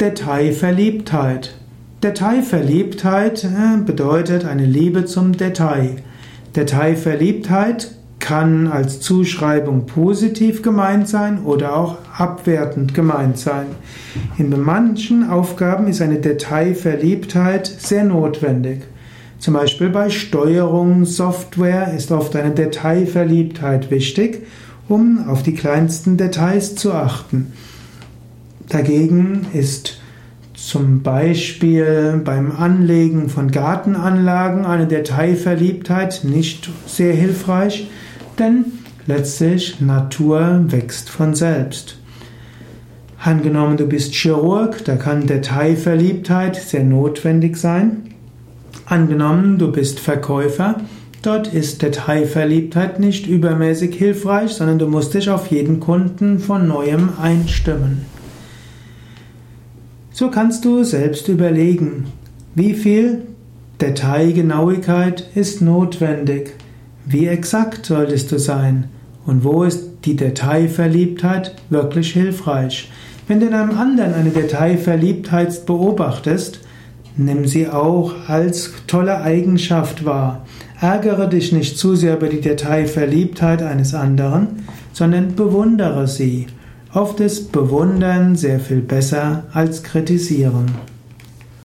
Detailverliebtheit. Detailverliebtheit äh, bedeutet eine Liebe zum Detail. Detailverliebtheit kann als Zuschreibung positiv gemeint sein oder auch abwertend gemeint sein. In manchen Aufgaben ist eine Detailverliebtheit sehr notwendig. Zum Beispiel bei Steuerung, Software ist oft eine Detailverliebtheit wichtig, um auf die kleinsten Details zu achten. Dagegen ist zum Beispiel beim Anlegen von Gartenanlagen eine Detailverliebtheit nicht sehr hilfreich, denn letztlich Natur wächst von selbst. Angenommen, du bist Chirurg, da kann Detailverliebtheit sehr notwendig sein. Angenommen, du bist Verkäufer, dort ist Detailverliebtheit nicht übermäßig hilfreich, sondern du musst dich auf jeden Kunden von neuem einstimmen. So kannst du selbst überlegen, wie viel Detailgenauigkeit ist notwendig, wie exakt solltest du sein und wo ist die Detailverliebtheit wirklich hilfreich. Wenn du in einem anderen eine Detailverliebtheit beobachtest, nimm sie auch als tolle Eigenschaft wahr. Ärgere dich nicht zu sehr über die Detailverliebtheit eines anderen, sondern bewundere sie. Oft ist Bewundern sehr viel besser als Kritisieren.